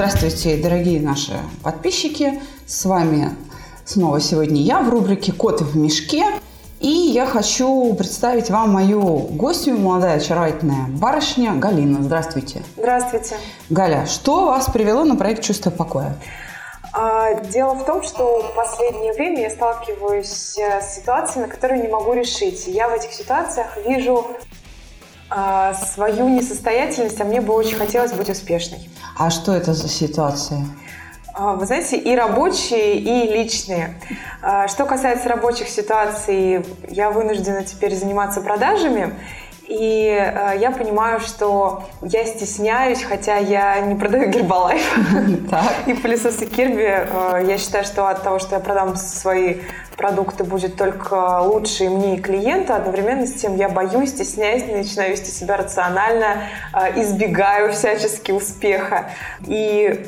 Здравствуйте, дорогие наши подписчики. С вами снова сегодня я в рубрике «Коты в мешке». И я хочу представить вам мою гостью, молодая очаровательная барышня Галина. Здравствуйте. Здравствуйте. Галя, что вас привело на проект «Чувство покоя»? А, дело в том, что в последнее время я сталкиваюсь с ситуациями, которые не могу решить. Я в этих ситуациях вижу а, свою несостоятельность, а мне бы очень хотелось быть успешной. А что это за ситуация? А, вы знаете, и рабочие, и личные. А, что касается рабочих ситуаций, я вынуждена теперь заниматься продажами. И э, я понимаю, что я стесняюсь, хотя я не продаю гербалайф и пылесосы Кирби. Э, я считаю, что от того, что я продам свои продукты, будет только лучше и мне, и клиенту. Одновременно с тем я боюсь, стесняюсь, начинаю вести себя рационально, э, избегаю всячески успеха. И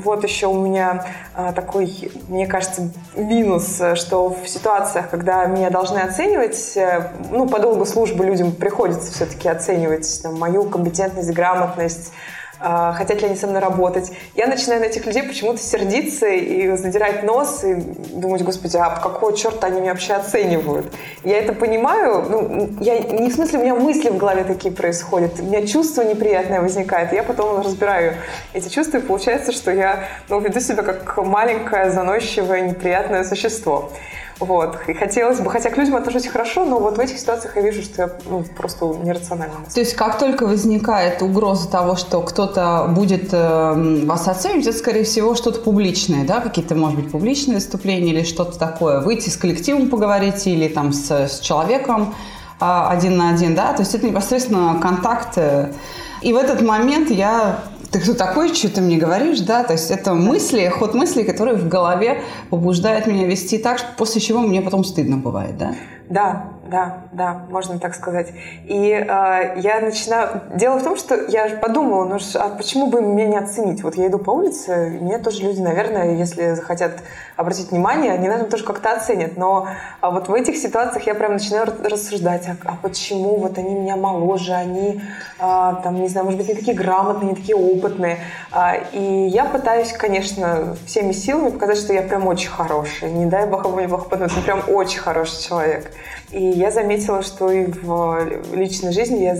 вот еще у меня а, такой, мне кажется, минус, что в ситуациях, когда меня должны оценивать, э, ну, по долгу службы людям приходится все-таки оценивать там, мою компетентность, грамотность, хотят ли они со мной работать. Я начинаю на этих людей почему-то сердиться и задирать нос, и думать, господи, а какого черта они меня вообще оценивают? Я это понимаю, ну, я, не в смысле, у меня мысли в голове такие происходят, у меня чувство неприятное возникает, я потом разбираю эти чувства, и получается, что я ну, веду себя как маленькое, заносчивое, неприятное существо. Вот. И хотелось бы, хотя к людям отношусь хорошо, но вот в этих ситуациях я вижу, что я ну, просто нерационально. То есть как только возникает угроза того, что кто-то будет э, вас оценивать, это, скорее всего, что-то публичное, да, какие-то, может быть, публичные выступления или что-то такое. Выйти с коллективом поговорить или там с, с человеком э, один на один, да, то есть это непосредственно контакт. И в этот момент я ты кто такой, что ты мне говоришь, да, то есть это мысли, ход мыслей, которые в голове побуждают меня вести так, после чего мне потом стыдно бывает, да? Да, да, да, можно так сказать. И э, я начинаю... Дело в том, что я подумала, ну а почему бы меня не оценить? Вот я иду по улице, меня тоже люди, наверное, если захотят обратить внимание, они, наверное, тоже как-то оценят. Но а вот в этих ситуациях я прям начинаю рассуждать, а, а почему вот они меня моложе, они, а, там, не знаю, может быть, не такие грамотные, не такие опытные. А, и я пытаюсь, конечно, всеми силами показать, что я прям очень хорошая. Не дай бог, мне плохо подумать, я прям очень хороший человек. И я заметила, что и в личной жизни я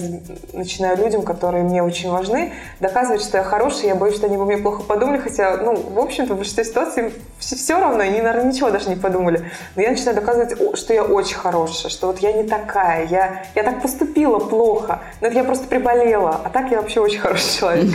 начинаю людям, которые мне очень важны, доказывать, что я хорошая. Я боюсь, что они бы мне плохо подумали, хотя, ну, в общем-то, в большинстве ситуаций все, все равно, они, наверное, ничего даже не подумали. Но я начинаю доказывать, что я очень хорошая, что вот я не такая, я, я так поступила плохо, но это я просто приболела, а так я вообще очень хороший человек.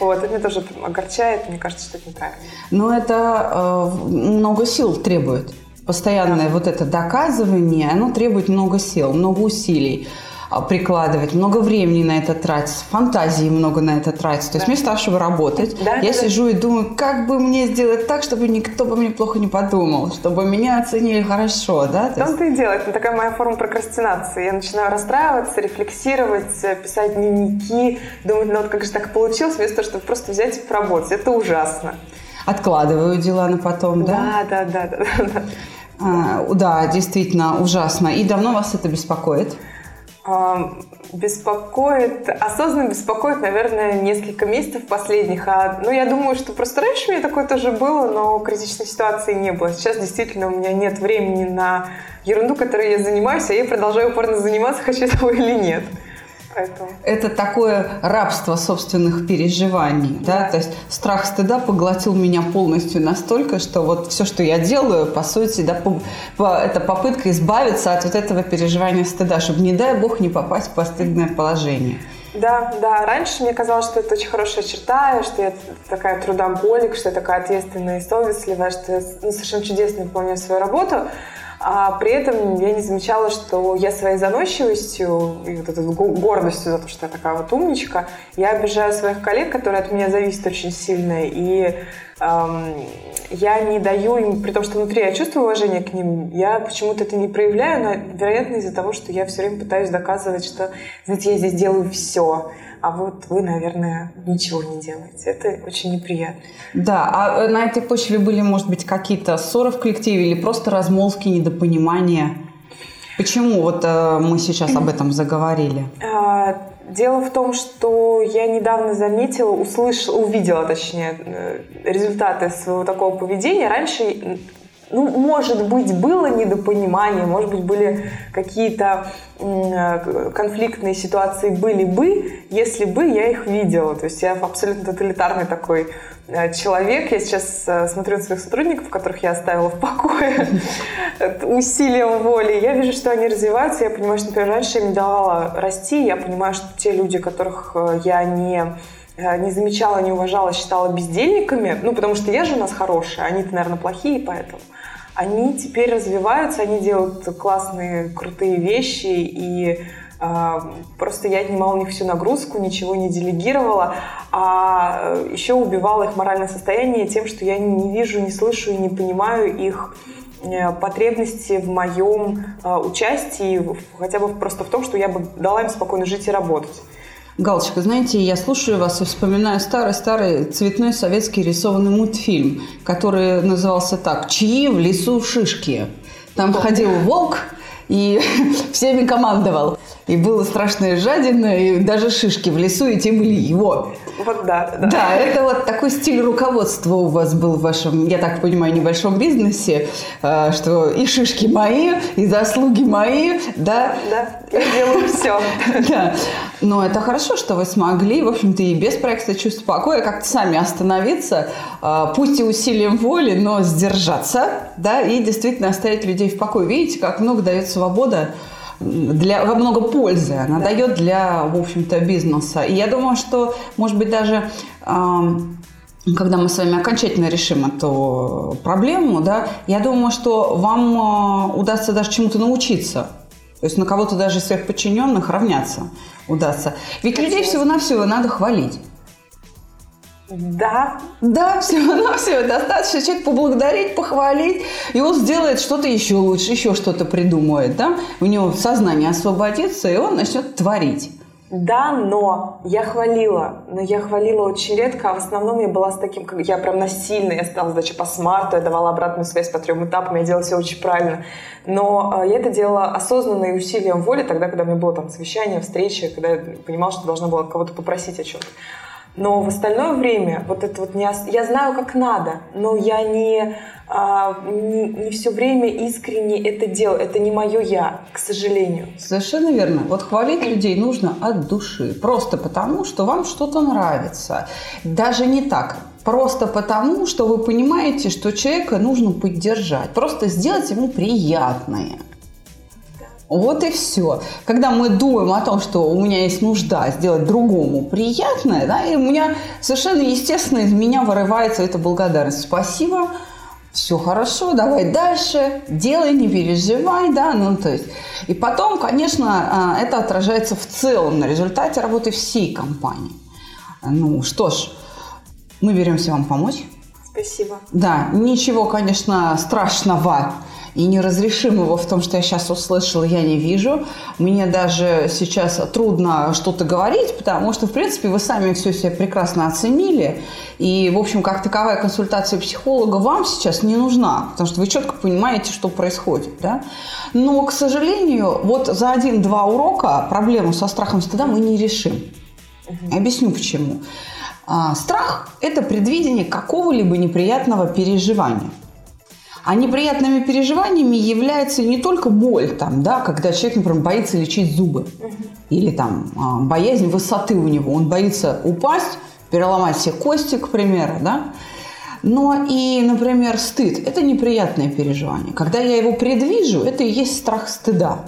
Вот, это меня тоже огорчает, мне кажется, что это неправильно. Но это э, много сил требует постоянное да. вот это доказывание, оно требует много сил, много усилий а, прикладывать, много времени на это тратить, фантазии много на это тратить. То есть вместо того, чтобы работать, да, я да. сижу и думаю, как бы мне сделать так, чтобы никто бы мне плохо не подумал, чтобы меня оценили хорошо, да? В том-то и дело, это такая моя форма прокрастинации. Я начинаю расстраиваться, рефлексировать, писать дневники, думать, ну вот как же так получилось, вместо того, чтобы просто взять и поработать. Это ужасно. Откладываю дела на потом, да? Да, да, да, да. да. А, да, действительно ужасно. И давно вас это беспокоит? А, беспокоит, осознанно беспокоит, наверное, несколько месяцев последних. А, ну, я думаю, что просто раньше у меня такое тоже было, но критичной ситуации не было. Сейчас действительно у меня нет времени на ерунду, которой я занимаюсь, а я продолжаю упорно заниматься, хочу этого или нет поэтому. Это такое рабство собственных переживаний, да? да? То есть страх стыда поглотил меня полностью настолько, что вот все, что я делаю, по сути, да, по, по, это попытка избавиться от вот этого переживания стыда, чтобы, не дай бог, не попасть в постыдное положение. Да, да. Раньше мне казалось, что это очень хорошая черта, что я такая трудоголик, что я такая ответственная и совестливая, что я ну, совершенно чудесно выполняю свою работу. А при этом я не замечала, что я своей заносчивостью и вот этой гордостью за то, что я такая вот умничка, я обижаю своих коллег, которые от меня зависят очень сильно, и эм, я не даю им, при том, что внутри я чувствую уважение к ним, я почему-то это не проявляю, но, вероятно, из-за того, что я все время пытаюсь доказывать, что, знаете, я здесь делаю все, а вот вы, наверное, ничего не делаете. Это очень неприятно. Да, а э, на этой почве были, может быть, какие-то ссоры в коллективе или просто размолвки, недопонимания? Почему вот э, мы сейчас об этом заговорили? А, дело в том, что я недавно заметила, услышала, увидела, точнее, э, результаты своего такого поведения. Раньше ну, может быть, было недопонимание, может быть, были какие-то э, конфликтные ситуации, были бы, если бы я их видела. То есть я абсолютно тоталитарный такой э, человек. Я сейчас э, смотрю на своих сотрудников, которых я оставила в покое усилием воли. Я вижу, что они развиваются. Я понимаю, что, например, раньше я им давала расти. Я понимаю, что те люди, которых я не не замечала, не уважала, считала бездельниками, ну, потому что я же у нас хорошая, они-то, наверное, плохие, поэтому они теперь развиваются, они делают классные, крутые вещи, и э, просто я отнимала у них всю нагрузку, ничего не делегировала, а еще убивала их моральное состояние тем, что я не вижу, не слышу и не понимаю их э, потребности в моем э, участии, хотя бы просто в том, что я бы дала им спокойно жить и работать. Галочка, знаете, я слушаю вас и вспоминаю старый-старый цветной советский рисованный мультфильм, который назывался так «Чьи в лесу шишки?». Там ходил волк и всеми командовал. И было страшное жадина, и даже шишки в лесу, и те были его. Вот да, да. Да, это вот такой стиль руководства у вас был в вашем, я так понимаю, небольшом бизнесе, а, что и шишки мои, и заслуги мои, да? Да, я делаю все. Да, но это хорошо, что вы смогли, в общем-то, и без проекта чувства покоя как-то сами остановиться, а, пусть и усилием воли, но сдержаться, да, и действительно оставить людей в покое. Видите, как много дает свобода для, много пользы она да. дает для, в общем-то, бизнеса. И я думаю, что, может быть, даже когда мы с вами окончательно решим эту проблему, да, я думаю, что вам а, удастся даже чему-то научиться. То есть на кого-то даже из своих подчиненных равняться удастся. Ведь людей всего-навсего надо хвалить. Да. Да, всего-навсего достаточно человек поблагодарить, похвалить, и он сделает что-то еще лучше, еще что-то придумает, да? У него сознание освободится, и он начнет творить. Да, но я хвалила, но я хвалила очень редко, а в основном я была с таким, как я прям насильно, я стала сдача по смарту, я давала обратную связь по трем этапам, я делала все очень правильно. Но э, я это делала осознанно и усилием воли тогда, когда у меня было там совещание, встреча, когда я понимала, что должна была кого-то попросить о чем-то. Но в остальное время вот это вот не... Я знаю, как надо, но я не, а, не, не все время искренне это делаю. Это не мое я, к сожалению. Совершенно верно. Вот хвалить людей нужно от души. Просто потому, что вам что-то нравится. Даже не так. Просто потому, что вы понимаете, что человека нужно поддержать. Просто сделать ему приятное. Вот и все. Когда мы думаем о том, что у меня есть нужда сделать другому приятное, да, и у меня совершенно естественно из меня вырывается эта благодарность. Спасибо, все хорошо, давай дальше, делай, не переживай, да, ну то есть. И потом, конечно, а, это отражается в целом на результате работы всей компании. Ну что ж, мы беремся вам помочь. Спасибо. Да, ничего, конечно, страшного и неразрешимого в том, что я сейчас услышала, я не вижу. Мне даже сейчас трудно что-то говорить, потому что, в принципе, вы сами все себе прекрасно оценили. И, в общем, как таковая консультация психолога вам сейчас не нужна, потому что вы четко понимаете, что происходит. Да? Но, к сожалению, вот за один-два урока проблему со страхом стыда мы не решим. Объясню почему. А, страх – это предвидение какого-либо неприятного переживания. А неприятными переживаниями является не только боль, там, да, когда человек, например, боится лечить зубы. Или там а, боязнь высоты у него. Он боится упасть, переломать себе кости, к примеру. Да? Но и, например, стыд – это неприятное переживание. Когда я его предвижу, это и есть страх стыда.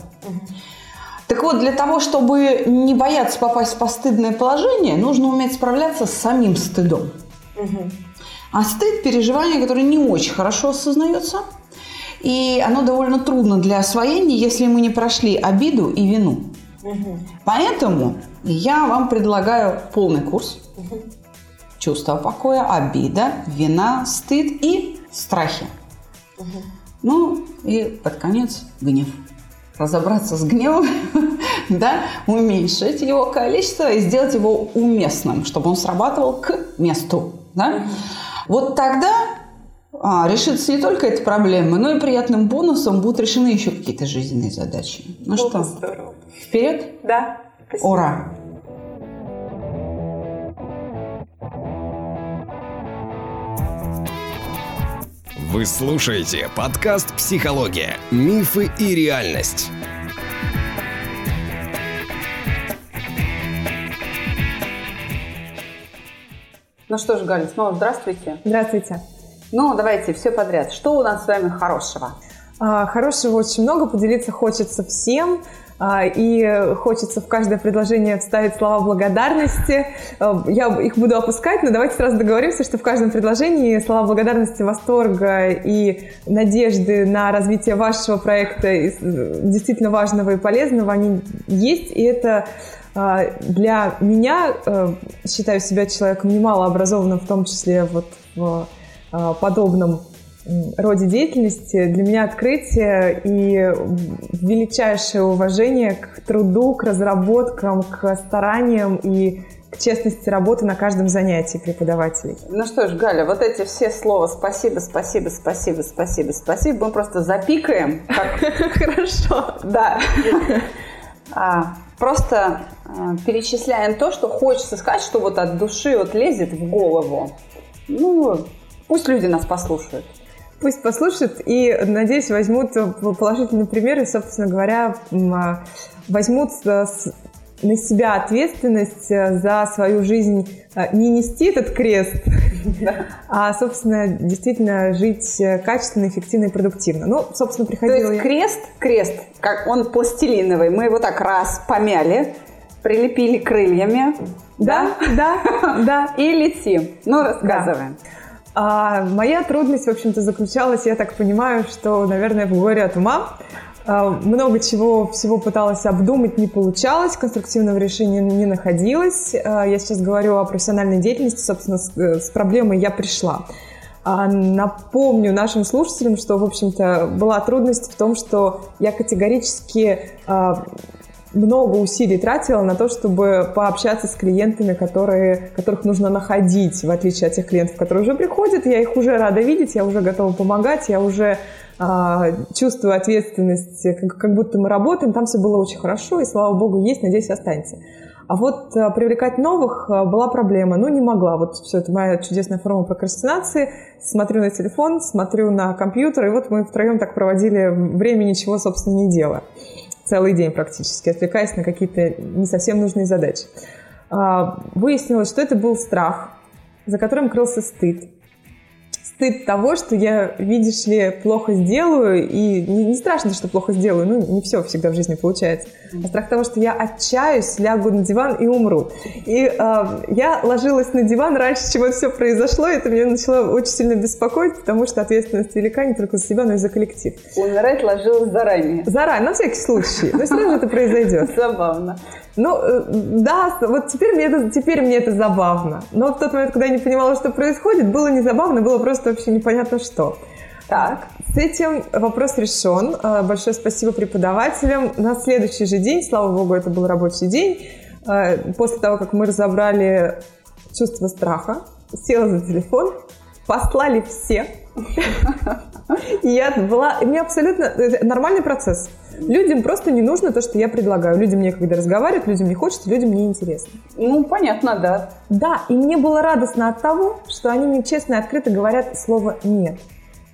Так вот, для того, чтобы не бояться попасть в постыдное положение, нужно уметь справляться с самим стыдом. Угу. А стыд – переживание, которое не очень хорошо осознается. И оно довольно трудно для освоения, если мы не прошли обиду и вину. Угу. Поэтому я вам предлагаю полный курс. Угу. Чувство покоя, обида, вина, стыд и страхи. Угу. Ну и под конец гнев. Разобраться с гневом, да, уменьшить его количество и сделать его уместным, чтобы он срабатывал к месту. Да? Вот тогда а, решится не только эта проблема, но и приятным бонусом будут решены еще какие-то жизненные задачи. Ну Было что, здорово. вперед? Да. Спасибо. Ура! Вы слушаете подкаст «Психология. Мифы и реальность». Ну что ж, Галя, снова здравствуйте. Здравствуйте. Ну, давайте все подряд. Что у нас с вами хорошего? А, хорошего очень много, поделиться хочется всем. А, и хочется в каждое предложение вставить слова благодарности. А, я их буду опускать, но давайте сразу договоримся, что в каждом предложении слова благодарности, восторга и надежды на развитие вашего проекта действительно важного и полезного, они есть, и это для меня, считаю себя человеком немало образованным, в том числе вот в а, подобном роде деятельности для меня открытие и величайшее уважение к труду, к разработкам, к стараниям и к честности работы на каждом занятии преподавателей. Ну что ж, Галя, вот эти все слова «спасибо, спасибо, спасибо, спасибо, спасибо» мы просто запикаем. Хорошо. Да. А, просто а, перечисляем то, что хочется сказать, что вот от души вот лезет в голову. Ну, Пусть люди нас послушают. Пусть послушают и, надеюсь, возьмут положительный пример и, собственно говоря, а, возьмут на себя ответственность э, за свою жизнь а, не нести этот крест, а, собственно, действительно жить э, качественно, эффективно и продуктивно. Ну, собственно, приходила То есть крест, крест, как он пластилиновый, мы его так раз помяли, прилепили крыльями, да, да, да, и летим. Ну, рассказываем. Да. А моя трудность, в общем-то, заключалась, я так понимаю, что, наверное, в горе от ума. А, много чего всего пыталась обдумать, не получалось, конструктивного решения не находилось. А, я сейчас говорю о профессиональной деятельности, собственно, с, э, проблемой я пришла. А, напомню нашим слушателям, что, в общем-то, была трудность в том, что я категорически много усилий тратила на то, чтобы пообщаться с клиентами, которые, которых нужно находить, в отличие от тех клиентов, которые уже приходят. Я их уже рада видеть, я уже готова помогать, я уже а, чувствую ответственность, как, как будто мы работаем. Там все было очень хорошо, и слава богу, есть, надеюсь, останется. А вот а, привлекать новых а, была проблема. Ну, не могла. Вот все, это моя чудесная форма прокрастинации. Смотрю на телефон, смотрю на компьютер, и вот мы втроем так проводили время, ничего, собственно, не делая целый день практически, отвлекаясь на какие-то не совсем нужные задачи. А, выяснилось, что это был страх, за которым крылся стыд стыд того, что я, видишь ли, плохо сделаю, и не, не страшно, что плохо сделаю, ну, не все всегда в жизни получается, а страх того, что я отчаюсь, лягу на диван и умру. И э, я ложилась на диван раньше, чем это все произошло, и это меня начало очень сильно беспокоить, потому что ответственность велика не только за себя, но и за коллектив. Умирать ложилась заранее. Заранее, на всякий случай. Но все равно это произойдет. Забавно. Ну, э, да, вот теперь мне, это, теперь мне это забавно. Но в тот момент, когда я не понимала, что происходит, было не забавно, было просто вообще непонятно что. Так, с этим вопрос решен. Э, большое спасибо преподавателям. На следующий же день, слава богу, это был рабочий день, э, после того, как мы разобрали чувство страха, села за телефон, послали все. Я была... У меня абсолютно нормальный процесс. Людям просто не нужно то, что я предлагаю. Людям некогда разговаривать, людям не хочется, людям не интересно. Ну, понятно, да. Да, и мне было радостно от того, что они мне честно и открыто говорят слово «нет».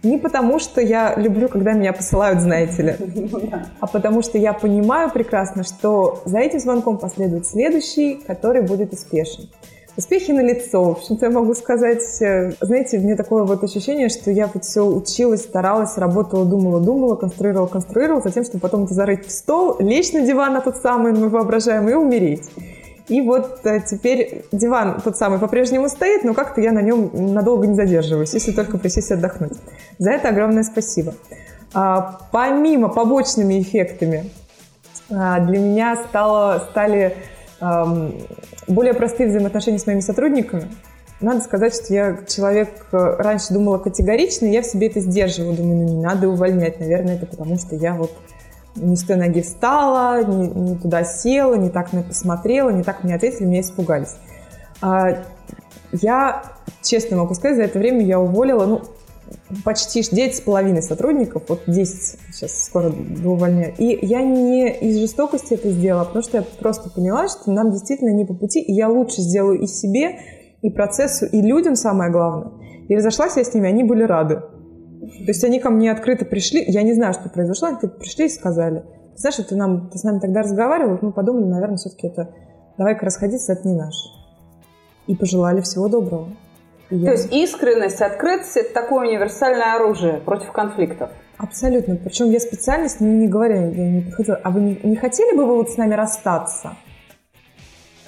Не потому, что я люблю, когда меня посылают, знаете ли, а потому что я понимаю прекрасно, что за этим звонком последует следующий, который будет успешен. Успехи на лицо. Общем-то, я могу сказать, э, знаете, мне такое вот ощущение, что я вот все училась, старалась, работала, думала, думала, конструировала, конструировала, затем, чтобы потом это зарыть в стол, лечь на диван на тот самый, мы воображаем, и умереть. И вот э, теперь диван тот самый по-прежнему стоит, но как-то я на нем надолго не задерживаюсь, если только присесть отдохнуть. За это огромное спасибо. А, помимо побочными эффектами, а, для меня стало, стали более простые взаимоотношения с моими сотрудниками. Надо сказать, что я человек э, раньше думала категорично, я в себе это сдерживала. Думаю, ну не надо увольнять. Наверное, это потому что я вот не с той ноги встала, не, не туда села, не так на посмотрела, не так мне ответили, меня испугались. А, я, честно могу сказать, за это время я уволила, ну, почти с половиной сотрудников, вот 10 сейчас скоро увольняю. И я не из жестокости это сделала, потому что я просто поняла, что нам действительно не по пути, и я лучше сделаю и себе, и процессу, и людям самое главное. И разошлась я с ними, они были рады. То есть они ко мне открыто пришли, я не знаю, что произошло, они пришли и сказали, знаешь, ты, нам, ты с нами тогда разговаривал, мы подумали, наверное, все-таки это, давай-ка расходиться, это не наше. И пожелали всего доброго. И То есть искренность, открытость – это такое универсальное оружие против конфликтов. Абсолютно. Причем я специально с ними не говорила, я не подходила. А вы не, не хотели бы вы вот с нами расстаться?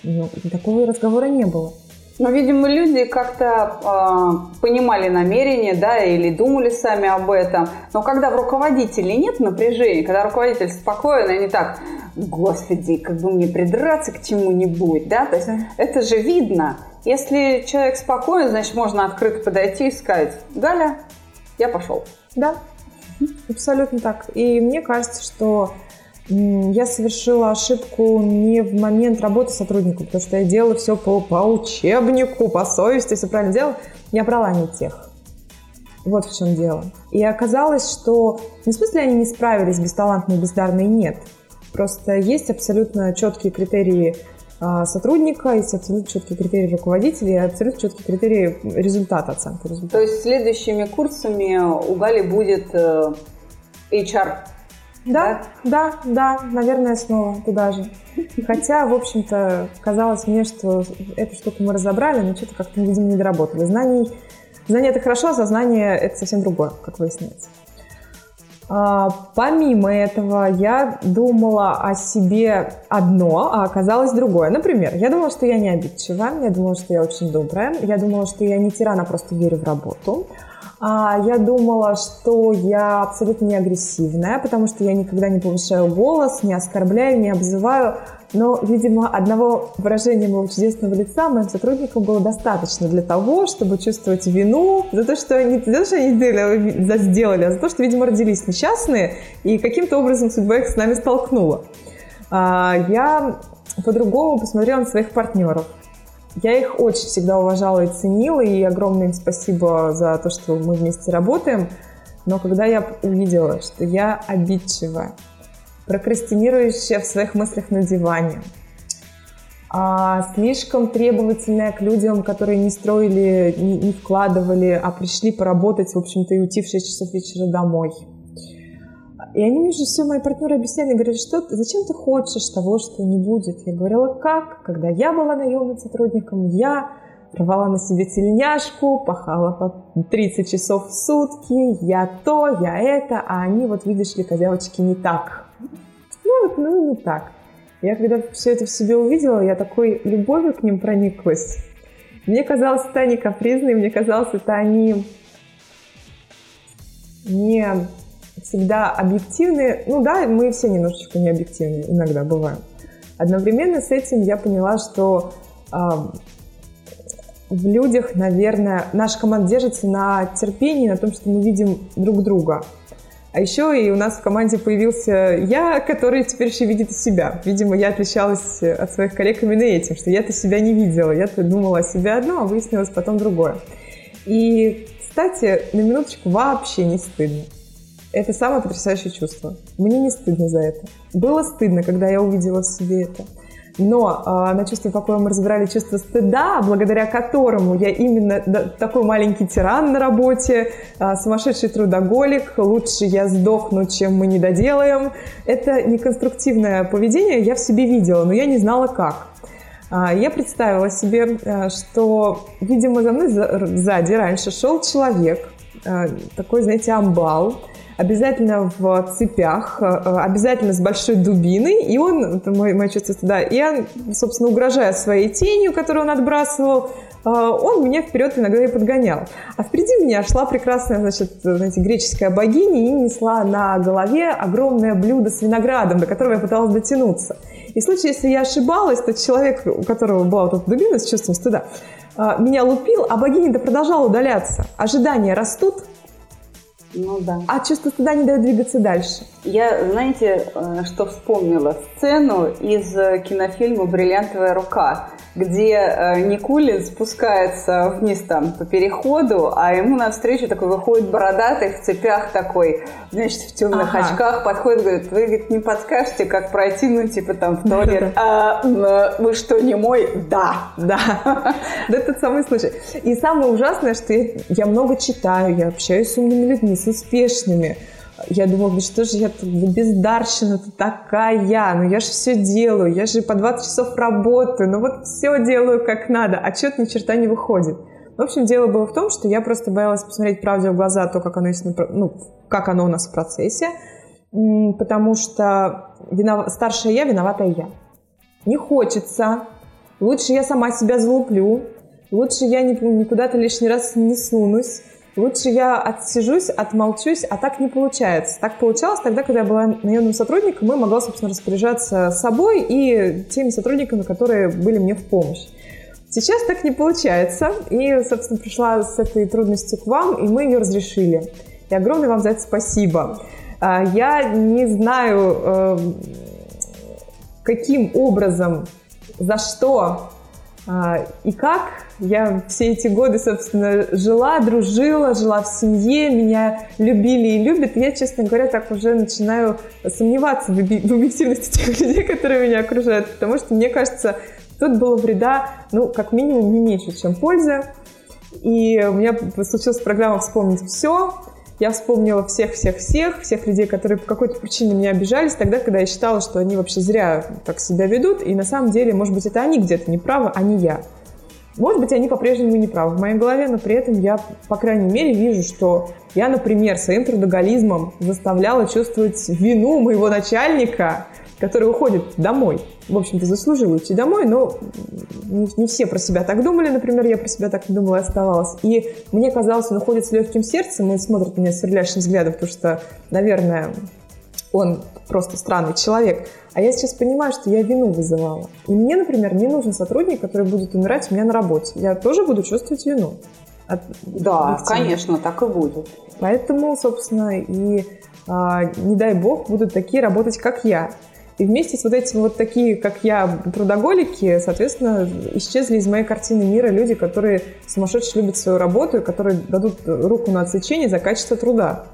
Ну, такого разговора не было. Но, видимо, люди как-то э, понимали намерение, да, или думали сами об этом. Но когда в руководителе нет напряжения, когда руководитель спокоен, они так, господи, как бы мне придраться к чему-нибудь, да, то есть это же видно. Если человек спокоен, значит, можно открыто подойти и сказать, Галя, я пошел. Да, абсолютно так. И мне кажется, что я совершила ошибку не в момент работы сотрудника, потому что я делала все по, по учебнику, по совести, все правильно делала. Я брала не тех. Вот в чем дело. И оказалось, что не в смысле они не справились, бесталантные, бездарные, нет. Просто есть абсолютно четкие критерии сотрудника, есть абсолютно четкие критерии руководителя и абсолютно четкие критерии результата, оценки результата. То есть следующими курсами у Гали будет э, HR да, да, да, наверное, снова туда же. Хотя, в общем-то, казалось мне, что эту штуку мы разобрали, но что-то как-то, видимо, не доработали. Знаний, знания это хорошо, а сознание это совсем другое, как выясняется. А, помимо этого, я думала о себе одно, а оказалось другое. Например, я думала, что я не обидчива, я думала, что я очень добрая, я думала, что я не тиран, а просто верю в работу. А, я думала, что я абсолютно не агрессивная, потому что я никогда не повышаю голос, не оскорбляю, не обзываю. Но, видимо, одного выражения моего чудесного лица моим сотрудникам было достаточно для того, чтобы чувствовать вину за то, что они, за то, что они сделали, сделали, а за то, что, видимо, родились несчастные, и каким-то образом судьба их с нами столкнула. А, я по-другому посмотрела на своих партнеров. Я их очень всегда уважала и ценила, и огромное им спасибо за то, что мы вместе работаем. Но когда я увидела, что я обидчивая, прокрастинирующая в своих мыслях на диване, а слишком требовательная к людям, которые не строили, не, не вкладывали, а пришли поработать, в общем-то, и уйти в 6 часов вечера домой – и они же все, мои партнеры объясняли, говорят, что зачем ты хочешь того, что не будет? Я говорила, как? Когда я была наемным сотрудником, я рвала на себе тельняшку, пахала по 30 часов в сутки, я то, я это, а они, вот видишь ли, козявочки, не так. Ну, вот, ну, не так. Я когда все это в себе увидела, я такой любовью к ним прониклась. Мне казалось, это они капризные, мне казалось, это они не всегда объективны. Ну да, мы все немножечко не объективны, иногда бываем. Одновременно с этим я поняла, что э, в людях, наверное, наша команда держится на терпении, на том, что мы видим друг друга. А еще и у нас в команде появился я, который теперь еще видит себя. Видимо, я отличалась от своих коллег именно этим, что я-то себя не видела. Я-то думала о себе одно, а выяснилось потом другое. И, кстати, на минуточку вообще не стыдно. Это самое потрясающее чувство. Мне не стыдно за это. Было стыдно, когда я увидела в себе это. Но э, на чувстве покоя мы разбирали чувство стыда, благодаря которому я именно да, такой маленький тиран на работе, э, сумасшедший трудоголик, лучше я сдохну, чем мы не доделаем. Это неконструктивное поведение я в себе видела, но я не знала как. Я представила себе, э, что, видимо, за мной сзади раньше шел человек, э, такой, знаете, амбал, обязательно в цепях, обязательно с большой дубиной, и он, это мое, мое чувство стыда, и он, собственно, угрожая своей тенью, которую он отбрасывал, он меня вперед иногда и подгонял. А впереди меня шла прекрасная, значит, знаете, греческая богиня и несла на голове огромное блюдо с виноградом, до которого я пыталась дотянуться. И в случае, если я ошибалась, то человек, у которого была вот эта дубина с чувством стыда, меня лупил, а богиня-то продолжала удаляться. Ожидания растут, ну да. А чувство стыда не дает двигаться дальше. Я, знаете, э, что вспомнила? Сцену из э, кинофильма «Бриллиантовая рука», где э, Никулин спускается вниз там по переходу, а ему навстречу такой выходит бородатый в цепях такой, значит, в темных ага. очках, подходит, говорит, вы говорит, не подскажете, как пройти, ну, типа там в туалет. А, вы что, не мой? Да. Да. Да, тот самый случай. И самое ужасное, что я много читаю, я общаюсь с умными людьми, с успешными. Я думала, да что же я тут бездарщина-то такая, ну я же все делаю, я же по 20 часов работаю, ну вот все делаю как надо, а что-то ни черта не выходит. В общем, дело было в том, что я просто боялась посмотреть правде в глаза то, как оно, ну, как оно у нас в процессе, потому что винов... старшая я, виноватая я. Не хочется, лучше я сама себя залуплю, лучше я никуда-то лишний раз не сунусь, Лучше я отсижусь, отмолчусь, а так не получается. Так получалось тогда, когда я была наемным сотрудником, и могла, собственно, распоряжаться собой и теми сотрудниками, которые были мне в помощь. Сейчас так не получается, и, собственно, пришла с этой трудностью к вам, и мы ее разрешили. И огромное вам за это спасибо. А, я не знаю, эм, каким образом, за что и как я все эти годы, собственно, жила, дружила, жила в семье, меня любили и любят. Я, честно говоря, так уже начинаю сомневаться в объективности тех людей, которые меня окружают, потому что, мне кажется, тут было вреда, ну, как минимум, не меньше, чем пользы. И у меня случилась программа «Вспомнить все», я вспомнила всех-всех-всех, всех людей, которые по какой-то причине меня обижались, тогда, когда я считала, что они вообще зря так себя ведут, и на самом деле, может быть, это они где-то не правы, а не я. Может быть, они по-прежнему не правы в моей голове, но при этом я, по крайней мере, вижу, что я, например, своим трудоголизмом заставляла чувствовать вину моего начальника, который уходит домой. В общем-то, заслужил уйти домой, но не, не все про себя так думали, например, я про себя так не думала и оставалась. И мне казалось, он уходит с легким сердцем и смотрит на меня с сверлящим взглядом, потому что, наверное, он просто странный человек. А я сейчас понимаю, что я вину вызывала. И мне, например, не нужен сотрудник, который будет умирать у меня на работе. Я тоже буду чувствовать вину. От да, конечно, так и будет. Поэтому, собственно, и а, не дай бог будут такие работать, как я. И вместе с вот этими вот такие, как я, трудоголики, соответственно, исчезли из моей картины мира люди, которые сумасшедше любят свою работу и которые дадут руку на отсечение за качество труда.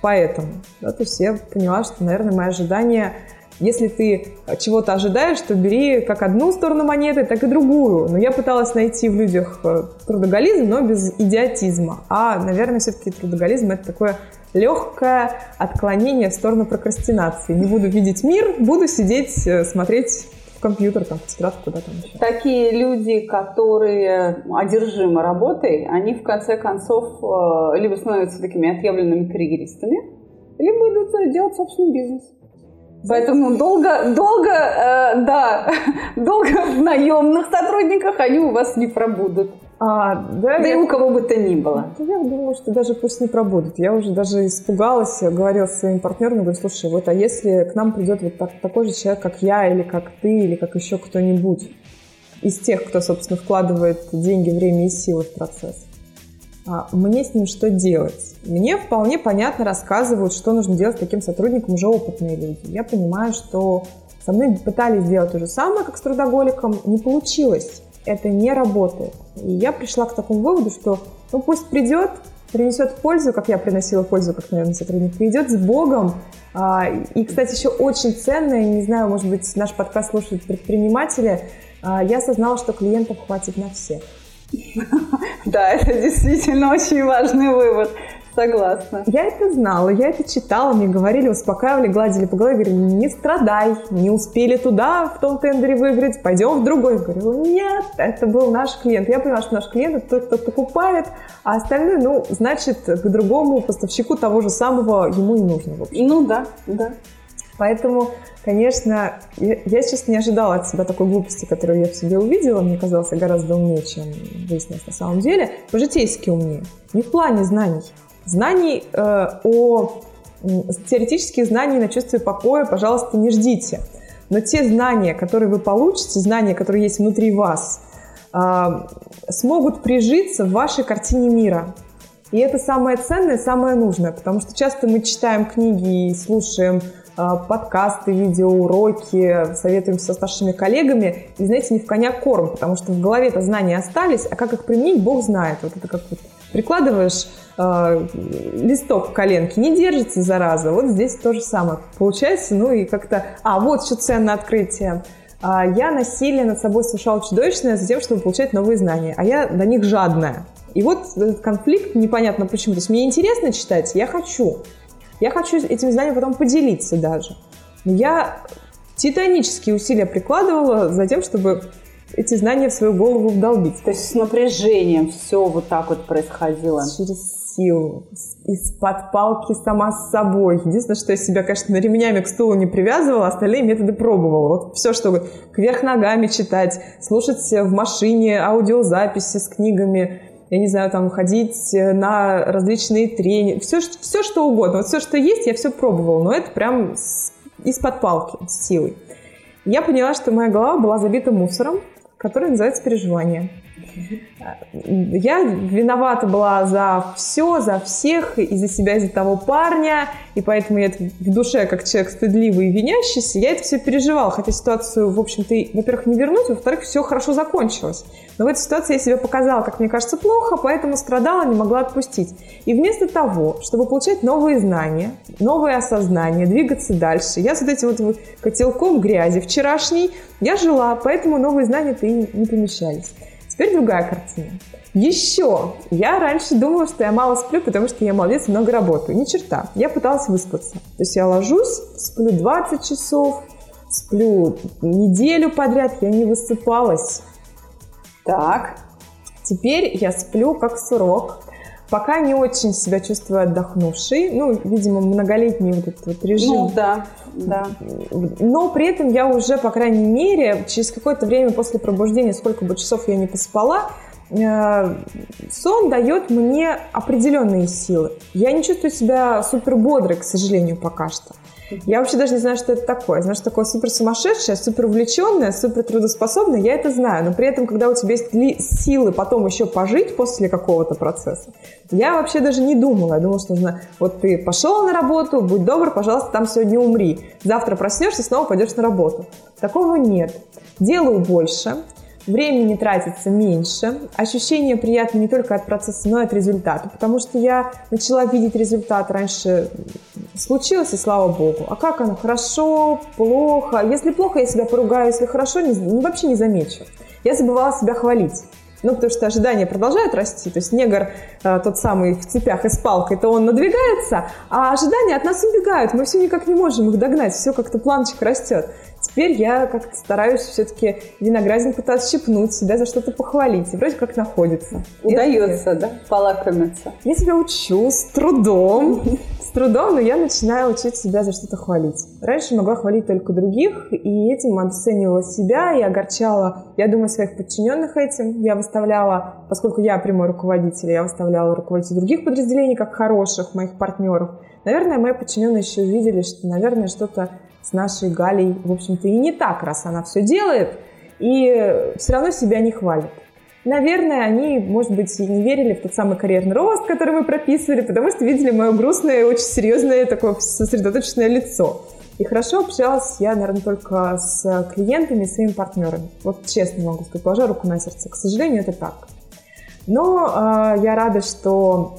Поэтому, да, то есть я поняла, что, наверное, мои ожидания если ты чего-то ожидаешь, то бери как одну сторону монеты, так и другую. Но я пыталась найти в людях э, трудоголизм, но без идиотизма. А, наверное, все-таки трудоголизм — это такое легкое отклонение в сторону прокрастинации. Не буду видеть мир, буду сидеть, э, смотреть в компьютер, там, в тетрадку, куда там еще. Такие люди, которые одержимы работой, они в конце концов э, либо становятся такими отъявленными карьеристами, либо идут делать собственный бизнес. Поэтому долго, долго, э, да, долго в наемных сотрудниках они у вас не пробудут. А, да, да я... и у кого бы то ни было. Я думала, что даже пусть не пробудут. Я уже даже испугалась, говорила своим партнерам, говорю, слушай, вот а если к нам придет вот так, такой же человек, как я, или как ты, или как еще кто-нибудь из тех, кто, собственно, вкладывает деньги, время и силы в процесс, а мне с ним что делать? Мне вполне понятно рассказывают, что нужно делать с таким сотрудником уже опытные люди. Я понимаю, что со мной пытались сделать то же самое, как с трудоголиком, не получилось это не работает. И я пришла к такому выводу, что ну пусть придет, принесет пользу, как я приносила пользу, как, наверное, сотрудник, придет с Богом. А, и, кстати, еще очень ценное, не знаю, может быть, наш подкаст слушают предприниматели, а, я осознала, что клиентов хватит на всех. Да, это действительно очень важный вывод. Согласна. Я это знала, я это читала, мне говорили, успокаивали, гладили по голове, говорили, не страдай, не успели туда в том тендере выиграть, пойдем в другой. Я говорила, нет, это был наш клиент. Я поняла, что наш клиент это тот, кто покупает, а остальное, ну, значит, к другому поставщику того же самого ему и нужно. Ну да, да. Поэтому, конечно, я, я сейчас не ожидала от себя такой глупости, которую я в себе увидела. Мне казалось, я гораздо умнее, чем выяснилось на самом деле. По-житейски умнее. Не в плане знаний. Знаний э, о теоретических знаний на чувстве покоя, пожалуйста, не ждите. Но те знания, которые вы получите, знания, которые есть внутри вас, э, смогут прижиться в вашей картине мира. И это самое ценное, самое нужное, потому что часто мы читаем книги и слушаем а, подкасты, видеоуроки, советуемся со старшими коллегами. И, знаете, не в коня корм, потому что в голове-то знания остались, а как их применить, Бог знает. Вот это как вот прикладываешь э, листок к коленке, не держится, зараза. Вот здесь то же самое. Получается, ну и как-то... А, вот что ценное открытие. А, я насилие над собой совершала чудовищное за тем, чтобы получать новые знания, а я до них жадная. И вот этот конфликт, непонятно почему. То есть мне интересно читать, я хочу. Я хочу этим знанием потом поделиться даже. Но я титанические усилия прикладывала за тем, чтобы эти знания в свою голову вдолбить. То есть с напряжением все вот так вот происходило? Через силу, из-под палки сама с собой. Единственное, что я себя, конечно, ремнями к стулу не привязывала, остальные методы пробовала. Вот все, что кверх ногами читать, слушать в машине аудиозаписи с книгами, я не знаю, там, ходить на различные тренинги, все, все что угодно. Вот все, что есть, я все пробовала, но это прям из-под палки, с силой. Я поняла, что моя голова была забита мусором, который называется переживание. Я виновата была за все, за всех, и за себя, и за того парня, и поэтому я в душе, как человек стыдливый и винящийся, я это все переживала, хотя ситуацию, в общем-то, во-первых, не вернуть, во-вторых, все хорошо закончилось. Но в этой ситуации я себя показала, как мне кажется, плохо, поэтому страдала, не могла отпустить. И вместо того, чтобы получать новые знания, новые осознания, двигаться дальше, я с вот этим вот котелком грязи вчерашней, я жила, поэтому новые знания-то и не помещались. Теперь другая картина. Еще. Я раньше думала, что я мало сплю, потому что я молодец много работаю. Ни черта. Я пыталась выспаться. То есть я ложусь, сплю 20 часов, сплю неделю подряд, я не высыпалась. Так. Теперь я сплю как сурок. Пока не очень себя чувствую отдохнувшей. Ну, видимо, многолетний вот этот вот режим. Ну, да, да. Но при этом я уже, по крайней мере, через какое-то время после пробуждения, сколько бы часов я не поспала, э, сон дает мне определенные силы. Я не чувствую себя супер бодрой, к сожалению, пока что. Я вообще даже не знаю, что это такое. Знаешь, такое супер сумасшедшее, супер увлеченное, супер трудоспособное, я это знаю. Но при этом, когда у тебя есть силы потом еще пожить после какого-то процесса, я вообще даже не думала. Я думала, что нужно, вот ты пошел на работу, будь добр, пожалуйста, там сегодня умри. Завтра проснешься, снова пойдешь на работу. Такого нет. Делаю больше, времени тратится меньше, ощущение приятно не только от процесса, но и от результата, потому что я начала видеть результат раньше случилось, и слава богу. А как оно? Хорошо, плохо? Если плохо, я себя поругаю, если хорошо, не, вообще не замечу. Я забывала себя хвалить. Ну, потому что ожидания продолжают расти. То есть негр, э, тот самый в цепях и с палкой, то он надвигается, а ожидания от нас убегают. Мы все никак не можем их догнать, все как-то планчик растет. Теперь я как-то стараюсь все-таки виноградин пытаться щипнуть, себя за что-то похвалить. И вроде как находится. Удается, да? Полакомиться. Я себя учу с трудом. С трудом, но я начинаю учить себя за что-то хвалить. Раньше могла хвалить только других, и этим обесценивала себя и огорчала, я думаю, своих подчиненных этим. Я выставляла, поскольку я прямой руководитель, я выставляла руководителей других подразделений как хороших, моих партнеров. Наверное, мои подчиненные еще увидели, что, наверное, что-то с нашей Галей, в общем-то, и не так, раз она все делает, и все равно себя не хвалит. Наверное, они, может быть, и не верили в тот самый карьерный рост, который мы прописывали, потому что видели мое грустное, очень серьезное, такое сосредоточенное лицо. И хорошо общалась я, наверное, только с клиентами и своими партнерами. Вот честно могу сказать, положа руку на сердце. К сожалению, это так. Но э, я рада, что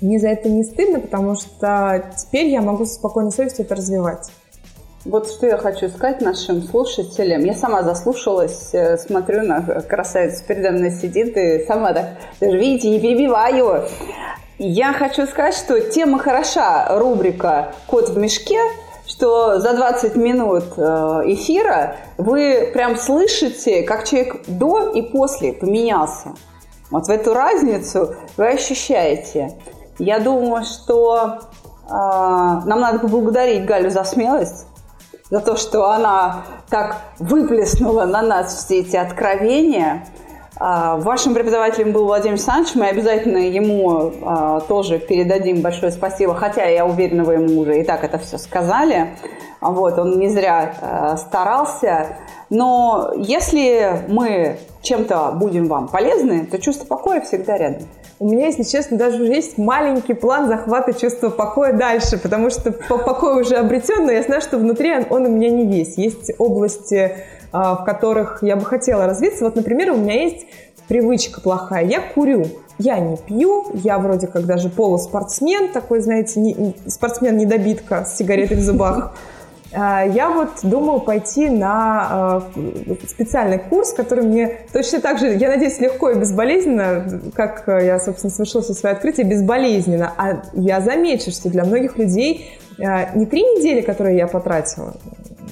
мне за это не стыдно, потому что теперь я могу со спокойной совестью это развивать. Вот что я хочу сказать нашим слушателям. Я сама заслушалась, э, смотрю на красавицу передо мной сидит, и сама так, даже видите, не перебиваю. Я хочу сказать, что тема хороша, рубрика «Кот в мешке», что за 20 минут э, эфира вы прям слышите, как человек до и после поменялся. Вот в эту разницу вы ощущаете. Я думаю, что э, нам надо поблагодарить Галю за смелость, за то, что она так выплеснула на нас все эти откровения. Э, вашим преподавателем был Владимир Александрович. Мы обязательно ему э, тоже передадим большое спасибо, хотя я уверена, вы ему уже и так это все сказали. Вот, он не зря э, старался. Но если мы чем-то будем вам полезны, то чувство покоя всегда рядом. У меня, если честно, даже уже есть маленький план захвата чувства покоя дальше, потому что покой уже обретен, но я знаю, что внутри он, он у меня не весь. Есть области, а, в которых я бы хотела развиться. Вот, например, у меня есть привычка плохая. Я курю. Я не пью, я вроде как даже полуспортсмен, такой, знаете, не, спортсмен-недобитка с сигаретой в зубах. А, я вот думаю пойти на а, специальный курс, который мне точно так же, я надеюсь, легко и безболезненно, как я, собственно, совершила все свои открытия, безболезненно. А я замечу, что для многих людей а, не три недели, которые я потратила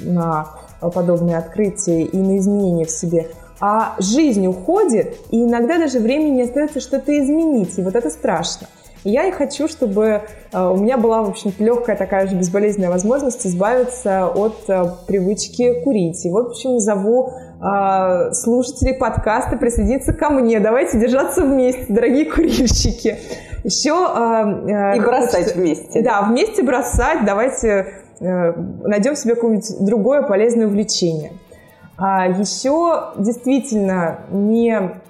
на подобные открытия и на изменения в себе, а жизнь уходит, и иногда даже времени не остается что-то изменить, и вот это страшно. Я и хочу, чтобы э, у меня была, в общем-то, легкая такая же безболезненная возможность избавиться от э, привычки курить. И вот почему зову э, слушателей подкаста присоединиться ко мне. Давайте держаться вместе, дорогие курильщики. Еще... И бросать хочется... вместе. Да, вместе бросать. Давайте найдем себе какое-нибудь другое полезное увлечение. А еще действительно не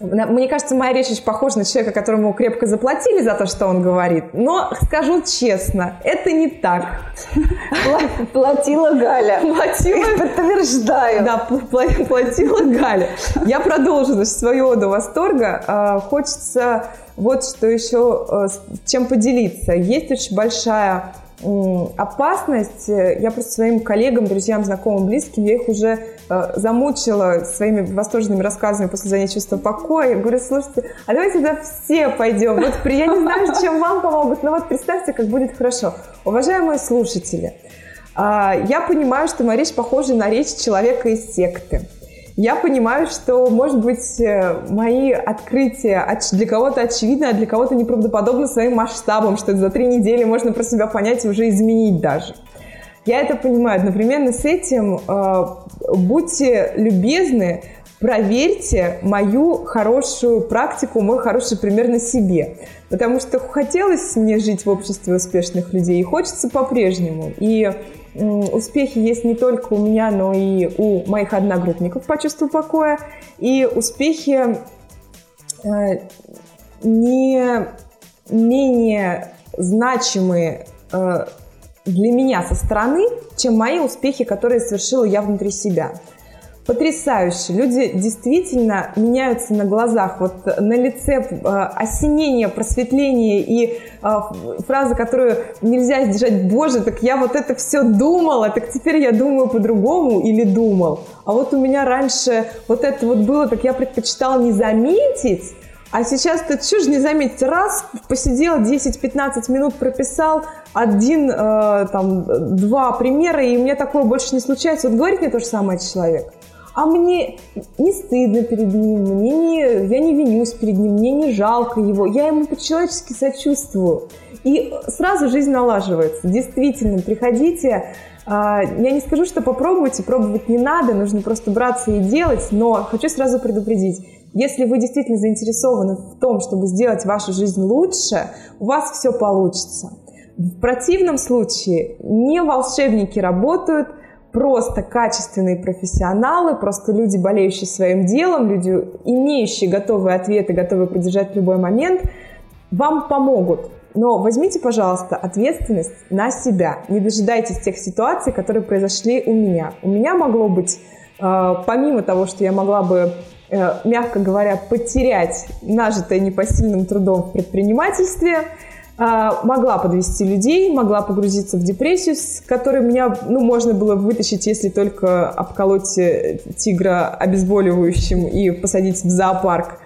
мне кажется, моя речь очень похожа на человека, которому крепко заплатили за то, что он говорит. Но скажу честно, это не так. Платила Галя. Платила. Подтверждаю. Да, платила Галя. Я продолжу значит, свою оду восторга. А, хочется вот что еще э, чем поделиться. Есть очень большая опасность. Я просто своим коллегам, друзьям, знакомым, близким, я их уже э, замучила своими восторженными рассказами после занятия чувства покоя. Говорю, слушайте, а давайте туда все пойдем. Вот я не знаю, чем вам помогут, но вот представьте, как будет хорошо. Уважаемые слушатели, а, я понимаю, что моя речь похожа на речь человека из секты. Я понимаю, что, может быть, э, мои открытия для кого-то очевидны, а для кого-то неправдоподобно своим масштабом, что за три недели можно про себя понять и уже изменить даже. Я это понимаю. Одновременно с этим э, будьте любезны, проверьте мою хорошую практику, мой хороший пример на себе. Потому что хотелось мне жить в обществе успешных людей, и хочется по-прежнему. И успехи есть не только у меня, но и у моих одногруппников по чувству покоя. И успехи э, не менее значимые э, для меня со стороны, чем мои успехи, которые совершила я внутри себя потрясающе. Люди действительно меняются на глазах. Вот на лице э, осенение, просветление и э, фраза, которую нельзя сдержать, боже, так я вот это все думала, так теперь я думаю по-другому или думал. А вот у меня раньше вот это вот было, так я предпочитал не заметить, а сейчас ты чушь не заметить. Раз, посидел 10-15 минут, прописал один, э, там, два примера, и у меня такое больше не случается. Вот говорит мне то же самое человек а мне не стыдно перед ним, мне не, я не винюсь перед ним, мне не жалко его, я ему по-человечески сочувствую. И сразу жизнь налаживается. Действительно, приходите, а, я не скажу, что попробуйте, пробовать не надо, нужно просто браться и делать, но хочу сразу предупредить, если вы действительно заинтересованы в том, чтобы сделать вашу жизнь лучше, у вас все получится. В противном случае не волшебники работают, просто качественные профессионалы, просто люди, болеющие своим делом, люди, имеющие готовые ответы, готовые поддержать любой момент, вам помогут. Но возьмите, пожалуйста, ответственность на себя. Не дожидайтесь тех ситуаций, которые произошли у меня. У меня могло быть, э, помимо того, что я могла бы мягко говоря, потерять нажитое непосильным трудом в предпринимательстве, а, могла подвести людей, могла погрузиться в депрессию, с которой меня ну, можно было вытащить, если только обколоть э, тигра обезболивающим и посадить в зоопарк.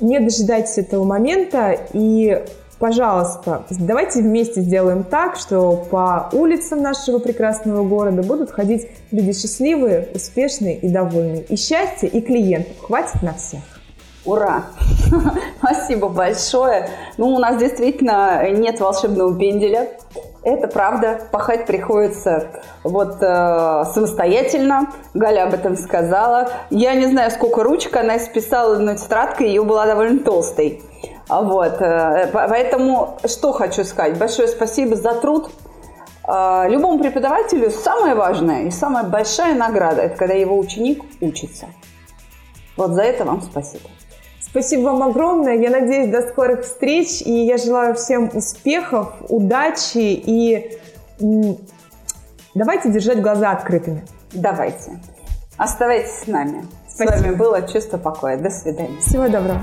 Не дожидайтесь этого момента и пожалуйста, давайте вместе сделаем так, что по улицам нашего прекрасного города будут ходить люди счастливые, успешные и довольные. И счастье, и клиентов хватит на всех. Ура! Спасибо большое. Ну, у нас действительно нет волшебного пенделя. Это правда. Пахать приходится вот э, самостоятельно. Галя об этом сказала. Я не знаю, сколько ручек она исписала на тетрадке. Ее была довольно толстой. А вот. Э, поэтому что хочу сказать. Большое спасибо за труд. Э, любому преподавателю самое важное и самая большая награда – это когда его ученик учится. Вот за это вам спасибо. Спасибо вам огромное. Я надеюсь, до скорых встреч. И я желаю всем успехов, удачи. И давайте держать глаза открытыми. Давайте. Оставайтесь с нами. Спасибо. С вами было «Чувство покоя». До свидания. Всего доброго.